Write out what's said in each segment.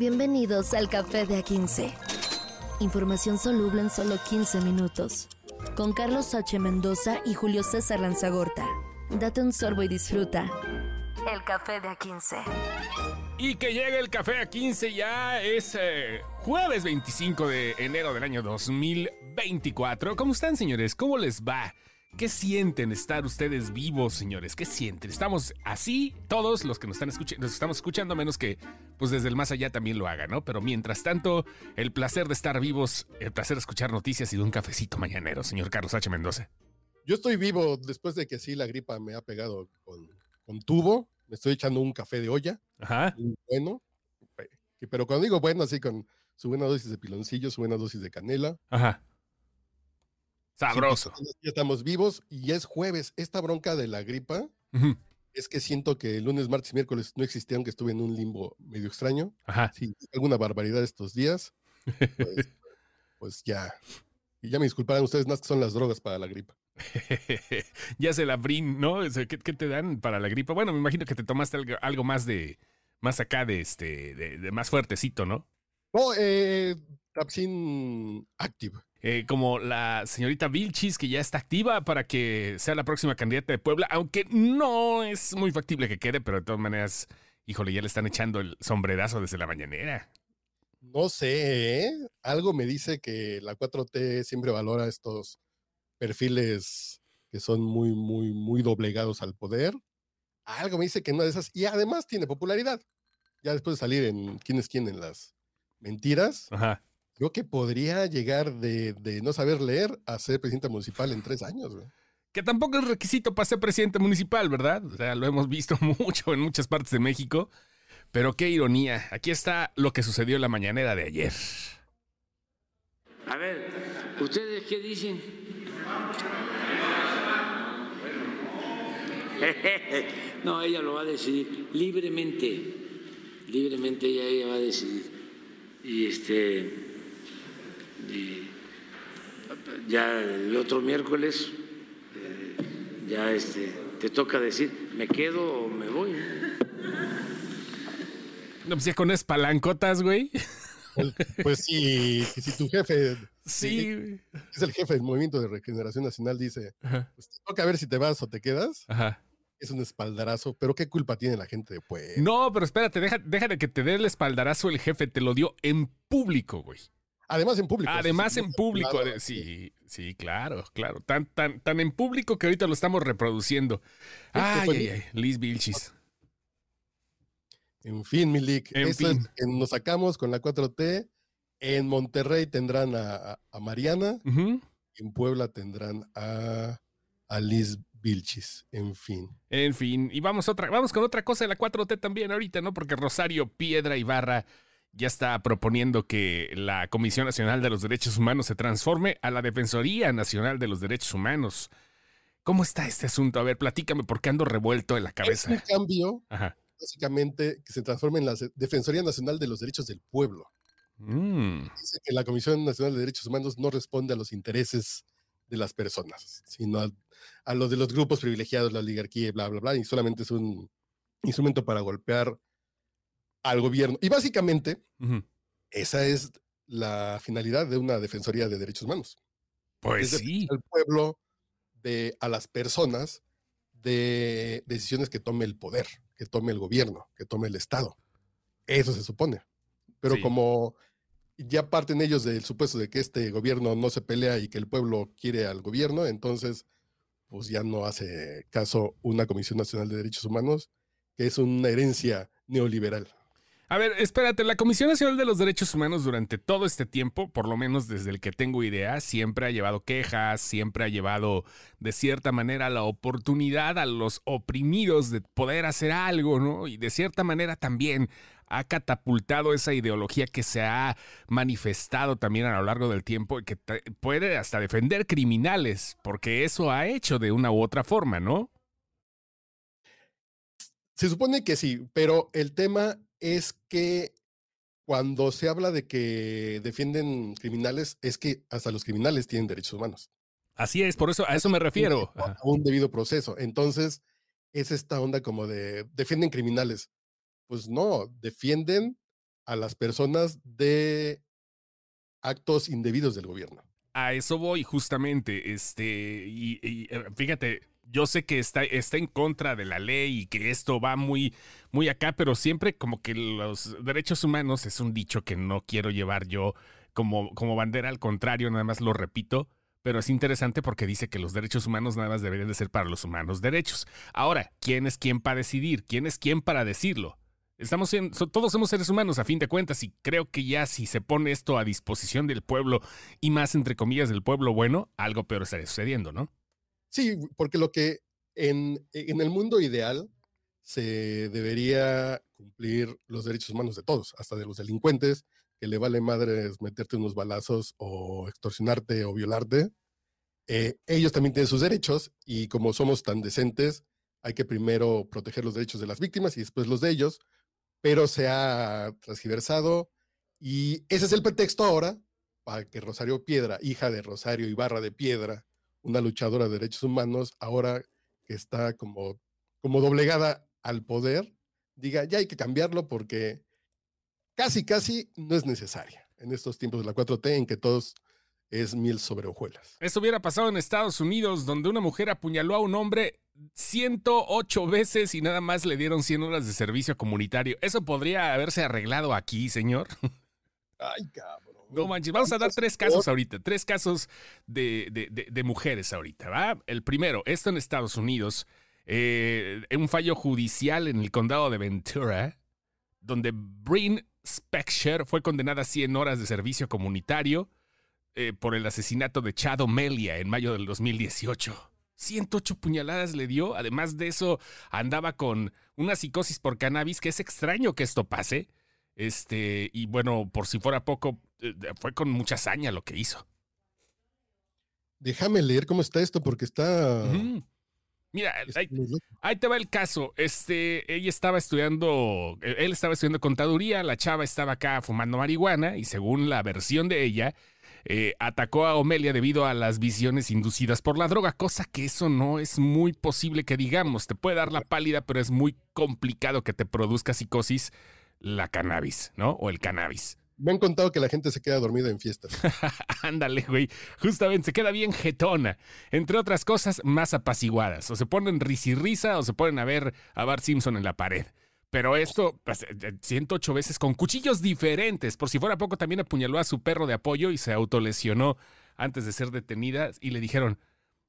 Bienvenidos al Café de A15. Información soluble en solo 15 minutos. Con Carlos H. Mendoza y Julio César Lanzagorta. Date un sorbo y disfruta. El Café de A15. Y que llegue el café a 15 ya es eh, jueves 25 de enero del año 2024. ¿Cómo están, señores? ¿Cómo les va? ¿Qué sienten estar ustedes vivos, señores? ¿Qué sienten? Estamos así, todos los que nos están escuchando, nos estamos escuchando, menos que pues desde el más allá también lo hagan, ¿no? Pero mientras tanto, el placer de estar vivos, el placer de escuchar noticias y de un cafecito mañanero, señor Carlos H. Mendoza. Yo estoy vivo después de que sí la gripa me ha pegado con, con tubo. Me estoy echando un café de olla. Ajá. muy Bueno. Pero cuando digo bueno, así con su buena dosis de piloncillo, su buena dosis de canela. Ajá. Sabroso. Sí, ya estamos vivos y es jueves. Esta bronca de la gripa es que siento que el lunes, martes y miércoles no existieron, que estuve en un limbo medio extraño. Ajá. Dije alguna barbaridad estos días, pues, pues ya. Y ya me disculparán ustedes más que son las drogas para la gripa. ya se la brin, ¿no? ¿Qué, qué te dan para la gripa? Bueno, me imagino que te tomaste algo, algo más de, más acá de este, de, de más fuertecito, ¿no? No, eh, Tapsin Active. Eh, como la señorita Vilchis, que ya está activa para que sea la próxima candidata de Puebla, aunque no es muy factible que quede, pero de todas maneras, híjole, ya le están echando el sombrerazo desde la mañanera. No sé, ¿eh? algo me dice que la 4T siempre valora estos perfiles que son muy, muy, muy doblegados al poder. Algo me dice que no de esas, y además tiene popularidad. Ya después de salir en quién es quién en las mentiras, Ajá. Creo que podría llegar de, de no saber leer a ser presidenta municipal en tres años. güey. Que tampoco es requisito para ser presidente municipal, ¿verdad? O sea, lo hemos visto mucho en muchas partes de México. Pero qué ironía. Aquí está lo que sucedió en la mañanera de ayer. A ver, ¿ustedes qué dicen? No, ella lo va a decidir libremente, libremente ella, ella va a decidir. Y este, y ya el otro miércoles, eh, ya este, te toca decir, ¿me quedo o me voy? No, pues ya con esas palancotas, güey. Pues, pues sí, que si tu jefe Sí. es el jefe del Movimiento de Regeneración Nacional, dice, pues te toca ver si te vas o te quedas. Ajá. Es un espaldarazo, pero ¿qué culpa tiene la gente de Puebla? No, pero espérate, deja, deja de que te dé el espaldarazo el jefe, te lo dio en público, güey. Además en público. Además sí, en público. sí, sí, claro, claro. Tan, tan, tan en público que ahorita lo estamos reproduciendo. Ay, ay, ay. Liz Vilchis. En fin, Milik, En eso fin. que nos sacamos con la 4T. En Monterrey tendrán a, a- Mariana, en Puebla tendrán a, a Liz Vilchis. En fin. En fin, y vamos, otra, vamos con otra cosa de la 4T también ahorita, ¿no? Porque Rosario Piedra Ibarra ya está proponiendo que la Comisión Nacional de los Derechos Humanos se transforme a la Defensoría Nacional de los Derechos Humanos. ¿Cómo está este asunto? A ver, platícame porque ando revuelto en la Es un cabeza. cambio, Ajá. básicamente, que se transforme en la Defensoría Nacional de los Derechos del Pueblo. Mm, Dice que la Comisión Nacional de Derechos Humanos no responde a los intereses de las personas, sino a, a los de los grupos privilegiados, la oligarquía bla, bla, bla, y solamente es un instrumento para golpear al gobierno. Y básicamente, esa es la finalidad de una Defensoría de Derechos Humanos. Pues es sí. al pueblo, de, a las personas, de decisiones que tome el poder, que tome el gobierno, que tome el Estado. Eso se supone. Pero Sí. como ya parten ellos del supuesto de que este gobierno no se pelea y que el pueblo quiere al gobierno, entonces pues ya no hace caso una Comisión Nacional de Derechos Humanos, que es una herencia neoliberal. A ver, espérate, la Comisión Nacional de los Derechos Humanos durante todo este tiempo, por lo menos desde el que tengo idea, siempre ha llevado quejas, siempre ha llevado de cierta manera la oportunidad a los oprimidos de poder hacer algo, ¿no? Y de cierta manera también ha catapultado esa ideología que se ha manifestado también a lo largo del tiempo y que puede hasta defender criminales, porque eso ha hecho de una u otra forma, ¿no? Se supone que sí, pero el tema es que cuando se habla de que defienden criminales, es que hasta los criminales tienen derechos humanos. Así es, por eso a eso me refiero. A un debido proceso. Entonces, es esta onda como de defienden criminales. Pues no, defienden a las personas de actos indebidos del gobierno. A eso voy justamente, este, y, y, eh, fíjate, yo sé que está, está en contra de la ley y que esto va muy, muy acá, pero siempre como que los derechos humanos es un dicho que no quiero llevar yo como, como bandera, al contrario, nada más lo repito, pero es interesante porque dice que los derechos humanos nada más deberían de ser para los humanos derechos. Ahora, ¿quién es quién para decidir? ¿Quién es quién para decirlo? Estamos en, todos somos seres humanos a fin de cuentas y creo que ya si se pone esto a disposición del pueblo y más entre comillas del pueblo bueno, algo peor estaría sucediendo, ¿no? Sí, porque lo que en, en el mundo ideal se debería cumplir los derechos humanos de todos, hasta de los delincuentes, que le vale madres meterte unos balazos o extorsionarte o violarte. Eh, ellos también tienen sus derechos y como somos tan decentes, hay que primero proteger los derechos de las víctimas y después los de ellos, pero se ha transgiversado y ese es el pretexto ahora para que Rosario Piedra, hija de Rosario Ibarra de Piedra, una luchadora de derechos humanos, ahora que está como, como doblegada al poder, diga, ya hay que cambiarlo porque casi, casi no es necesaria en estos tiempos de la 4T en que todos es miel sobre hojuelas. Eso hubiera pasado en Estados Unidos, donde una mujer apuñaló a un hombre 108 veces y nada más le dieron 100 horas de servicio comunitario. ¿Eso podría haberse arreglado aquí, señor? Ay, cabrón. No manches, vamos a dar tres casos ahorita, tres casos de, de, de, de mujeres ahorita, ¿va? El primero, esto en Estados Unidos, eh, un fallo judicial en el condado de Ventura, donde Bryn Spexer fue condenada a 100 horas de servicio comunitario eh, por el asesinato de Chad O'Melia en mayo del 2018. 108 puñaladas le dio. Además de eso, andaba con una psicosis por cannabis, que es extraño que esto pase. Este, y bueno, por si fuera poco, fue con mucha hazaña lo que hizo. Déjame leer cómo está esto, porque está. Uh -huh. Mira, ahí, ahí, te va el caso. Este, ella estaba estudiando, él estaba estudiando contaduría, la chava estaba acá fumando marihuana y según la versión de ella, eh, atacó a Omelia debido a las visiones inducidas por la droga, cosa que eso no es muy posible que digamos. Te puede dar la pálida, pero es muy complicado que te produzca psicosis la cannabis, ¿no? O el cannabis. Me han contado que la gente se queda dormida en fiestas. Ándale, güey. Justamente se queda bien jetona. Entre otras cosas, más apaciguadas. O se ponen risirrisa o se ponen a ver a Bart Simpson en la pared. Pero esto, pues, 108 veces con cuchillos diferentes. Por si fuera poco, también apuñaló a su perro de apoyo y se autolesionó antes de ser detenida. Y le dijeron,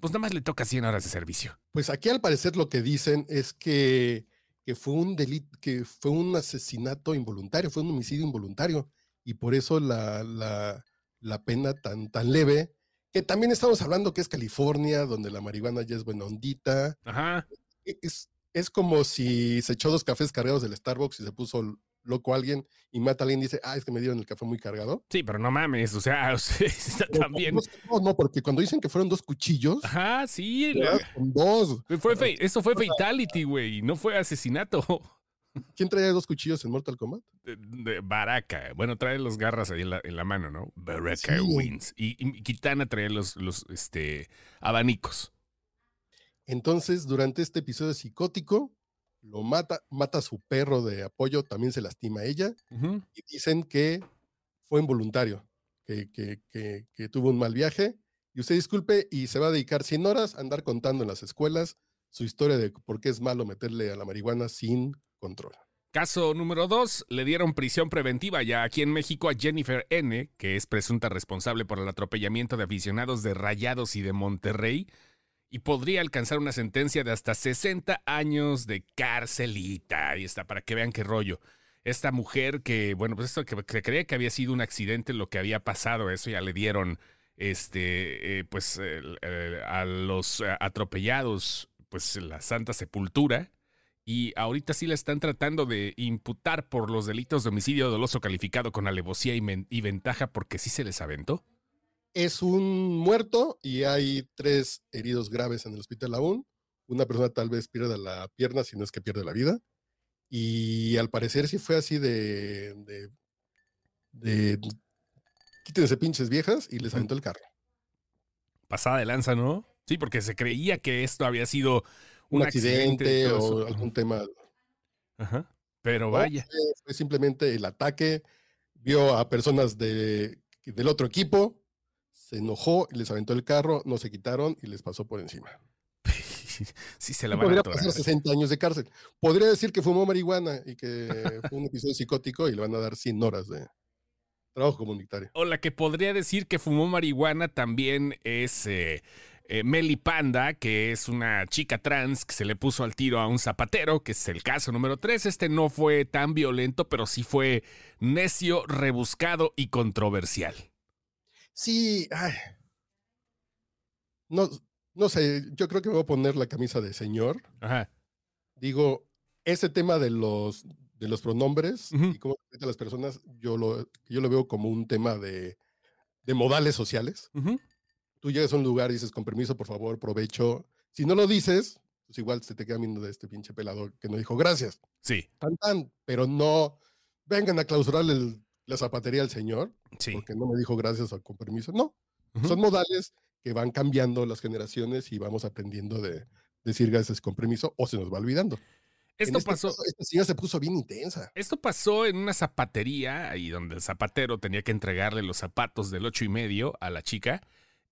pues nada más le toca 100 horas de servicio. Pues aquí al parecer lo que dicen es que, que fue un delito, que fue un asesinato involuntario, fue un homicidio involuntario. Y por eso la, la, la pena tan, tan leve, que también estamos hablando que es California, donde la marihuana ya es buena ondita. Ajá. Es, es como si se echó dos cafés cargados del Starbucks y se puso loco a alguien y mata a alguien y dice, ah, es que me dieron el café muy cargado. Sí, pero no mames, o sea, o sea también. No, no, porque cuando dicen que fueron dos cuchillos. Ajá, sí. Son dos. Fue, fue, eso fue fatality, güey, no fue asesinato. ¿Quién traía dos cuchillos en Mortal Kombat? De, de Baraka. Bueno, trae los garras ahí en la, en la mano, ¿no? Baraka sí. wins. Y, y, Kitana trae los, los este, abanicos. Entonces, durante este episodio psicótico, lo mata, mata a su perro de apoyo, también se lastima a ella, uh -huh. y dicen que fue involuntario, que, que, que, que, tuvo un mal viaje, y usted disculpe, y se va a dedicar 100 horas a andar contando en las escuelas su historia de por qué es malo meterle a la marihuana sin control. Caso número dos, le dieron prisión preventiva ya aquí en México a Jennifer N., que es presunta responsable por el atropellamiento de aficionados de Rayados y de Monterrey, y podría alcanzar una sentencia de hasta 60 años de cárcelita. Ahí está, para que vean qué rollo. Esta mujer que, bueno, pues esto que, que creía que había sido un accidente lo que había pasado, eso ya le dieron, este, eh, pues eh, eh, a los atropellados, pues la Santa Sepultura. Y ahorita sí la están tratando de imputar por los delitos de homicidio doloso calificado con alevosía y, y ventaja porque sí se les aventó es un muerto y hay tres heridos graves en el hospital aún. Una persona tal vez pierda la pierna, si no es que pierde la vida. Y al parecer sí fue así de. de, de quítense pinches viejas y les aventó el carro. Pasada de lanza, ¿no? Sí, porque se creía que esto había sido un, un accidente, accidente o algún tema. Ajá. Pero vaya. Fue, fue simplemente el ataque, vio a personas de, del otro equipo, se enojó y les aventó el carro, no se quitaron y les pasó por encima. sí se la van a Podría atorar. pasar 60 años de cárcel. Podría decir que fumó marihuana y que fue un episodio psicótico y le van a dar 100 horas de trabajo comunitario. O la que podría decir que fumó marihuana también es eh, eh, Meli Panda, que es una chica trans que se le puso al tiro a un zapatero, que es el caso número 3. Este no fue tan violento, pero sí fue necio, rebuscado y controversial. Sí, ay. No, no sé, yo creo que me voy a poner la camisa de señor. Ajá. Digo, ese tema de los, de los pronombres y cómo se trata a las personas, yo lo, yo lo veo como un tema de, de modales sociales. Tú llegas a un lugar y dices, con permiso, por favor, provecho. Si no lo dices, pues igual se te queda viendo de este pinche pelador que no dijo gracias. Sí, Tan, tan, pero no vengan a clausurar el- la zapatería al señor sí. porque no me dijo gracias o con permiso. No, son modales que van cambiando las generaciones y vamos aprendiendo de decir gracias con permiso o se nos va olvidando. Esto este pasó. caso, esta señora se puso bien intensa. Esto pasó en una zapatería, ahí donde el zapatero tenía que entregarle los zapatos del ocho y medio a la chica,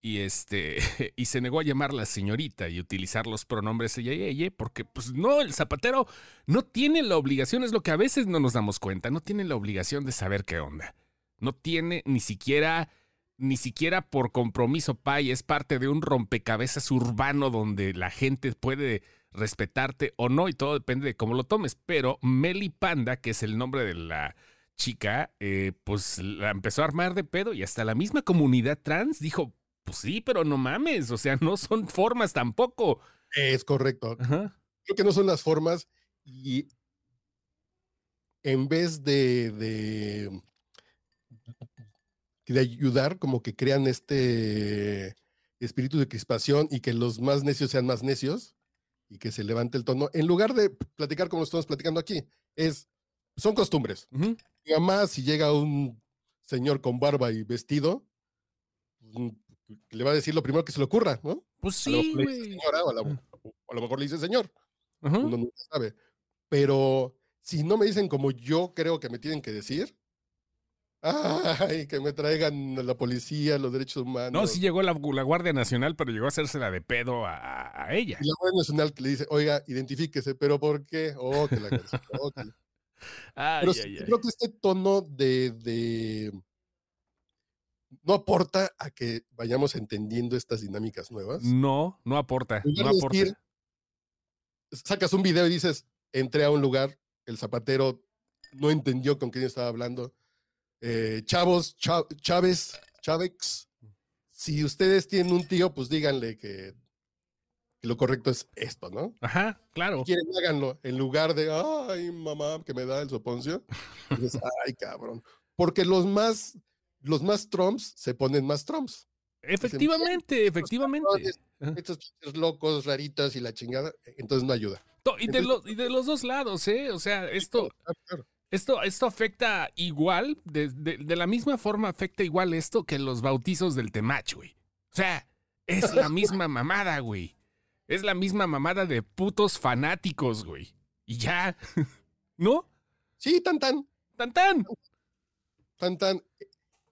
y este, y se negó a llamarla señorita y utilizar los pronombres ella y ella, porque pues no, el zapatero no tiene la obligación, es lo que a veces no nos damos cuenta, no tiene la obligación de saber qué onda. No tiene ni siquiera, ni siquiera por compromiso pay, es parte de un rompecabezas urbano donde la gente puede respetarte o no y todo depende de cómo lo tomes. Pero Meli Panda, que es el nombre de la chica, eh, pues la empezó a armar de pedo y hasta la misma comunidad trans dijo, pues sí, pero no mames, o sea, no son formas tampoco. Es correcto. Ajá. Creo que no son las formas y en vez de, de, de ayudar, como que crean este espíritu de crispación y que los más necios sean más necios y que se levante el tono, en lugar de platicar como lo estamos platicando aquí, es, son costumbres. Mi mamá, si llega un señor con barba y vestido, le va a decir lo primero que se le ocurra, ¿no? Pues sí, güey. señora, o a, la- o a lo mejor le dice señor, Ajá. uno nunca sabe. Pero si no me dicen como yo creo que me tienen que decir, ay, que me traigan a la policía, los derechos humanos. No, sí llegó la, la Guardia Nacional, pero llegó a hacérsela de pedo a, ella. Y la Guardia Nacional que le dice, oiga, identifíquese, pero ¿por qué? Oh, que la canción, oh, que la- Ay, Pero sí, ay, ay. creo que este tono de, de- no aporta a que vayamos entendiendo estas dinámicas nuevas. No, no aporta, no aporta. decir, Sacas un video y dices, entré a un lugar, el zapatero no entendió con quién estaba hablando. Eh, chavos, cha- Chávez, Chávez, si ustedes tienen un tío, pues díganle que, que lo correcto es esto, ¿no? Ajá, claro. Si quieren, háganlo. En lugar de, ay, mamá, que me da el soponcio. dices, ay, cabrón. Porque los más, los más Trumps se ponen más Trumps. Efectivamente, efectivamente. Estos chicos locos, raritas y la chingada, entonces no ayuda. Y de, entonces- los, y de los dos lados, ¿eh? O sea, esto, esto, esto afecta igual, de, de- de la misma forma afecta igual esto que los bautizos del Temach, güey. O sea, es la misma mamada, güey. Es la misma mamada de putos fanáticos, güey. Y ya, ¿no? Sí, tan tan, Tan tan. tan tan.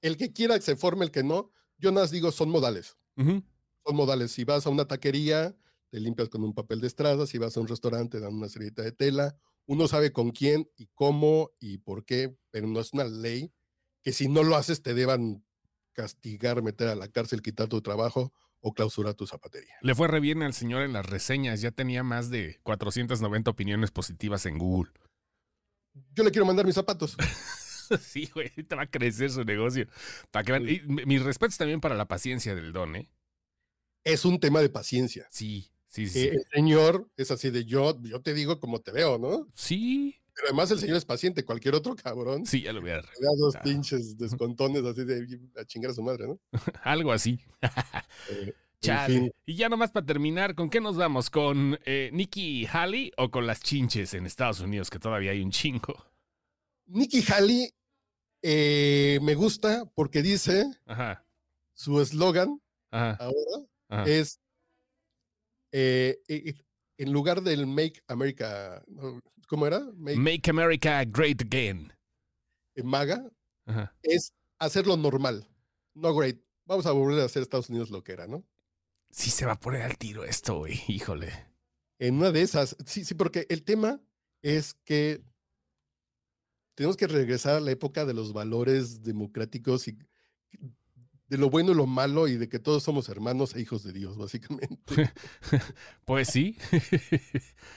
El que quiera que se forme, el que no, yo nada más digo, son modales. Son modales. Si vas a una taquería, te limpias con un papel de estrada. Si vas a un restaurante, te dan una servilleta de tela. Uno sabe con quién y cómo y por qué, pero no es una ley que si no lo haces te deban castigar, meter a la cárcel, quitar tu trabajo o clausurar tu zapatería. Le fue re bien al señor en las reseñas. Ya tenía más de 490 opiniones positivas en Google. Yo le quiero mandar mis zapatos. Sí, güey, te va a crecer su negocio. Para que y mi- mis respetos también para la paciencia del don, ¿eh? Es un tema de paciencia. Sí, sí, sí. Eh, el señor es así de yo, yo te digo como te veo, ¿no? Sí, Pero además el señor es paciente, cualquier otro cabrón. sí, ya lo voy a... Le da dos Ah. pinches descontones así de a chingar a su madre, ¿no? Algo así. Eh, Chale. fin. Y ya nomás para terminar, ¿con qué nos vamos? ¿Con eh, Nikki Haley o con las chinches en Estados Unidos, que todavía hay un chingo? Nikki Haley eh, me gusta porque dice Ajá, su eslogan ahora ajá. es eh, eh, en lugar del Make America, ¿cómo era? Make, America Great Again. En MAGA es hacer lo normal, no great. Vamos a volver a hacer Estados Unidos lo que era, ¿no? Sí se va a poner al tiro esto, güey, híjole. En una de esas, sí, sí, porque el tema es que tenemos que regresar a la época de los valores democráticos y de lo bueno y lo malo y de que todos somos hermanos e hijos de Dios, básicamente. pues sí.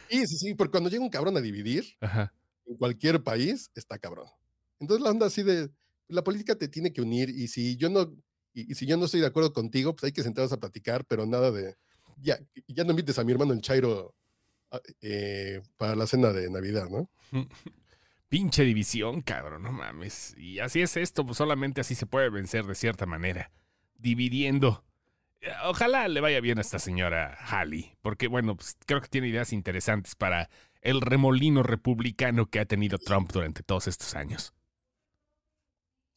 sí, sí, sí, porque cuando llega un cabrón a dividir, en cualquier país, está cabrón. Entonces la onda así de, la política te tiene que unir y si yo no, y, si yo no estoy de acuerdo contigo, pues hay que sentarnos a platicar, pero nada de, ya, ya no invites a mi hermano el Chairo ah, eh, para la cena de Navidad, ¿no? Pinche división, cabrón, no mames. Y así es esto, pues solamente así se puede vencer de cierta manera. Dividiendo. Ojalá le vaya bien a esta señora Halley, porque bueno, pues creo que tiene ideas interesantes para el remolino republicano que ha tenido Trump durante todos estos años.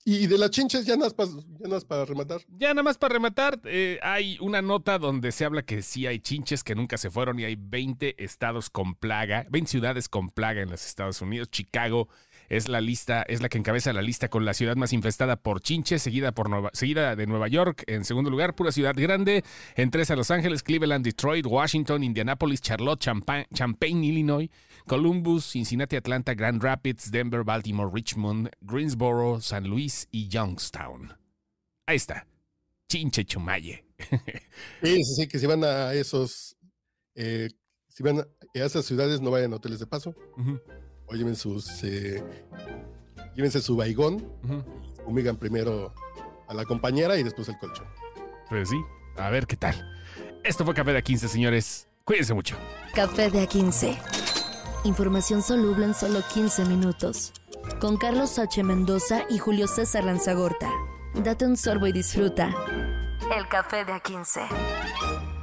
Y de las chinches, ya nada más, ya para rematar. Ya nada más para rematar, eh, hay una nota donde se habla que sí hay chinches que nunca se fueron y hay 20 estados con plaga, 20 ciudades con plaga en los Estados Unidos. Chicago es la lista, es la que encabeza la lista con la ciudad más infestada por chinches, seguida, por Nueva, seguida de Nueva York. En segundo lugar, pura ciudad grande. En tres a Los Ángeles, Cleveland, Detroit, Washington, Indianapolis, Charlotte, Champaign, Illinois, Columbus, Cincinnati, Atlanta, Grand Rapids, Denver, Baltimore, Richmond, Greensboro, San Luis y Youngstown. Ahí está. Chinche Chumaye. sí, sí, sí, que si van a esos, eh, si van a esas ciudades, no vayan a hoteles de paso o lleven sus, eh, llévense su baigón, uh primero a la compañera y después el colchón. Pues sí, a ver qué tal. Esto fue Café de A15, señores. Cuídense mucho. Café de A15. Información soluble en solo 15 minutos. Con Carlos H. Mendoza y Julio César Lanzagorta. Date un sorbo y disfruta. El Café de A15.